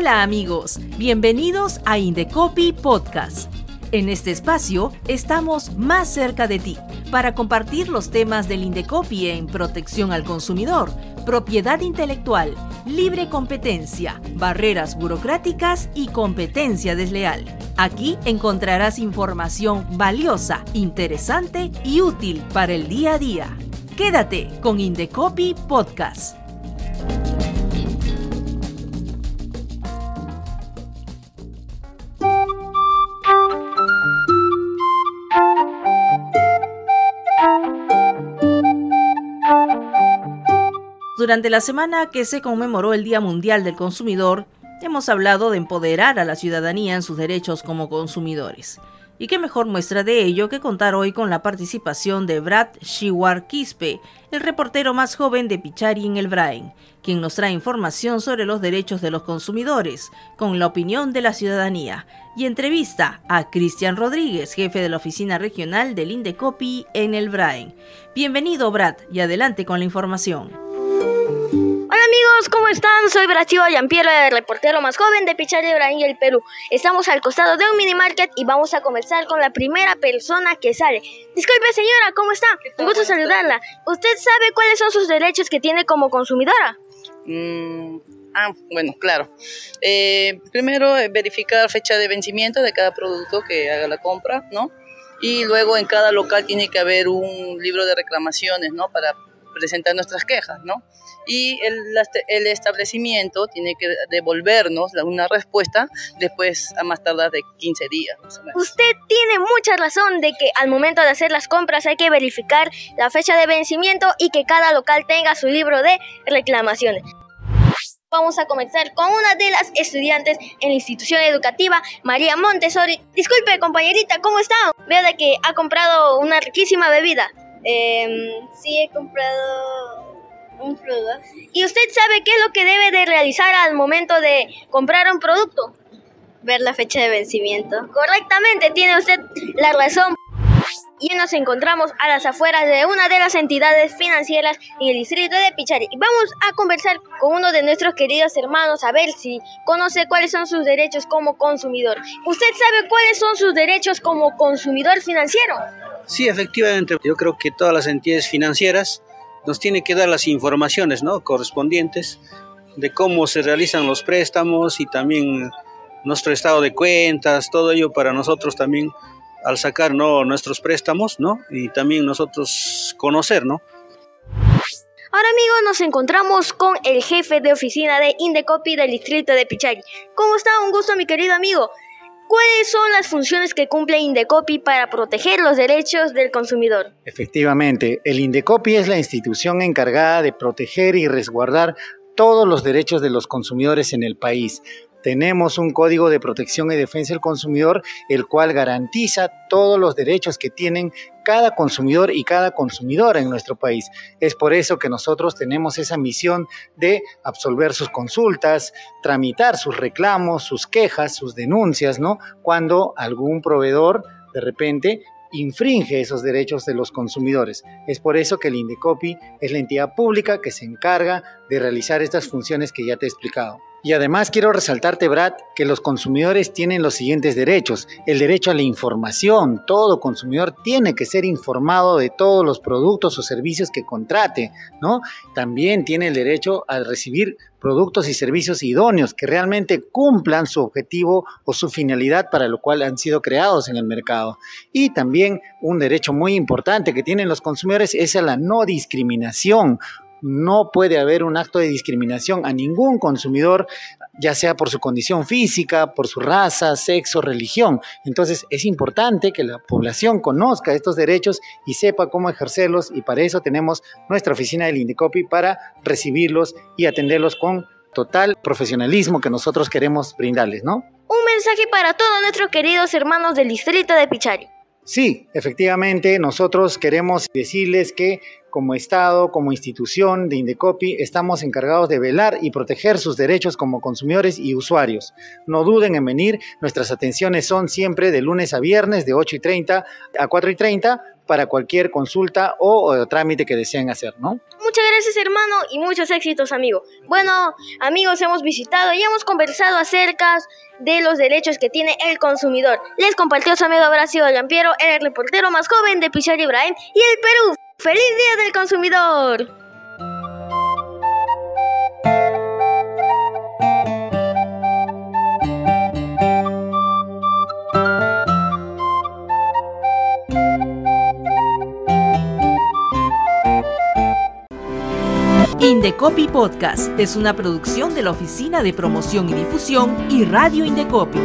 Hola amigos, bienvenidos a Indecopy Podcast. En este espacio estamos más cerca de ti para compartir los temas del Indecopy en protección al consumidor, propiedad intelectual, libre competencia, barreras burocráticas y competencia desleal. Aquí encontrarás información valiosa, interesante y útil para el día a día. Quédate con Indecopy Podcast. Durante la semana que se conmemoró el Día Mundial del Consumidor, hemos hablado de empoderar a la ciudadanía en sus derechos como consumidores. Y qué mejor muestra de ello que contar hoy con la participación de Brad Shiwar Quispe, el reportero más joven de Pichari en el Brain, quien nos trae información sobre los derechos de los consumidores, con la opinión de la ciudadanía, y entrevista a Cristian Rodríguez, jefe de la oficina regional del Indecopi en el Brain. Bienvenido, Brad, y adelante con la información. Amigos, ¿cómo están? Soy Brachivo Yampiero, el reportero más joven de Pichari Brain el Perú. Estamos al costado de un mini market y vamos a comenzar con la primera persona que sale. Disculpe señora, ¿cómo está? Un gusto saludarla. ¿Usted sabe cuáles son sus derechos que tiene como consumidora? Mm, ah, bueno, claro. Eh, primero, eh, verificar fecha de vencimiento de cada producto que haga la compra, ¿no? Y luego en cada local tiene que haber un libro de reclamaciones, ¿no? Para presentar nuestras quejas, ¿no? Y el, el establecimiento tiene que devolvernos una respuesta después a más tardar de 15 días. Usted tiene mucha razón de que al momento de hacer las compras hay que verificar la fecha de vencimiento y que cada local tenga su libro de reclamaciones. Vamos a comenzar con una de las estudiantes en la institución educativa, María Montessori. Disculpe, compañerita, ¿cómo está? Veo de que ha comprado una riquísima bebida. Eh, sí, he comprado un producto. ¿Y usted sabe qué es lo que debe de realizar al momento de comprar un producto? Ver la fecha de vencimiento. Correctamente, tiene usted la razón. Y nos encontramos a las afueras de una de las entidades financieras en el distrito de Pichari. Y vamos a conversar con uno de nuestros queridos hermanos a ver si conoce cuáles son sus derechos como consumidor. ¿Usted sabe cuáles son sus derechos como consumidor financiero? Sí, efectivamente. Yo creo que todas las entidades financieras nos tienen que dar las informaciones ¿no? correspondientes de cómo se realizan los préstamos y también nuestro estado de cuentas, todo ello para nosotros también al sacar ¿no? nuestros préstamos ¿no? y también nosotros conocer, ¿no? Ahora amigos nos encontramos con el jefe de oficina de Indecopy del distrito de Pichari. ¿Cómo está? Un gusto mi querido amigo. ¿Cuáles son las funciones que cumple Indecopi para proteger los derechos del consumidor? Efectivamente, el Indecopi es la institución encargada de proteger y resguardar todos los derechos de los consumidores en el país. Tenemos un código de protección y defensa del consumidor, el cual garantiza todos los derechos que tienen cada consumidor y cada consumidora en nuestro país. Es por eso que nosotros tenemos esa misión de absolver sus consultas, tramitar sus reclamos, sus quejas, sus denuncias, ¿no? Cuando algún proveedor de repente infringe esos derechos de los consumidores. Es por eso que el Indecopi es la entidad pública que se encarga de realizar estas funciones que ya te he explicado. Y además quiero resaltarte, Brad, que los consumidores tienen los siguientes derechos. El derecho a la información. Todo consumidor tiene que ser informado de todos los productos o servicios que contrate, ¿no? También tiene el derecho a recibir productos y servicios idóneos que realmente cumplan su objetivo o su finalidad para lo cual han sido creados en el mercado. Y también un derecho muy importante que tienen los consumidores es a la no discriminación no puede haber un acto de discriminación a ningún consumidor, ya sea por su condición física, por su raza, sexo, religión. Entonces es importante que la población conozca estos derechos y sepa cómo ejercerlos y para eso tenemos nuestra oficina del Indicopi para recibirlos y atenderlos con total profesionalismo que nosotros queremos brindarles, ¿no? Un mensaje para todos nuestros queridos hermanos del distrito de Pichari. Sí, efectivamente, nosotros queremos decirles que como Estado, como institución de Indecopi, estamos encargados de velar y proteger sus derechos como consumidores y usuarios. No duden en venir, nuestras atenciones son siempre de lunes a viernes de 8 y 30 a 4 y 30 para cualquier consulta o, trámite que deseen hacer, ¿no? Muchas gracias hermano y muchos éxitos amigo. Bueno amigos hemos visitado y hemos conversado acerca de los derechos que tiene el consumidor. Les compartió su amigo Horacio Lampiero, el reportero más joven de Pichar Ibrahim y el Perú. ¡Feliz Día del Consumidor! Indecopy Podcast es una producción de la Oficina de Promoción y Difusión y Radio Indecopy.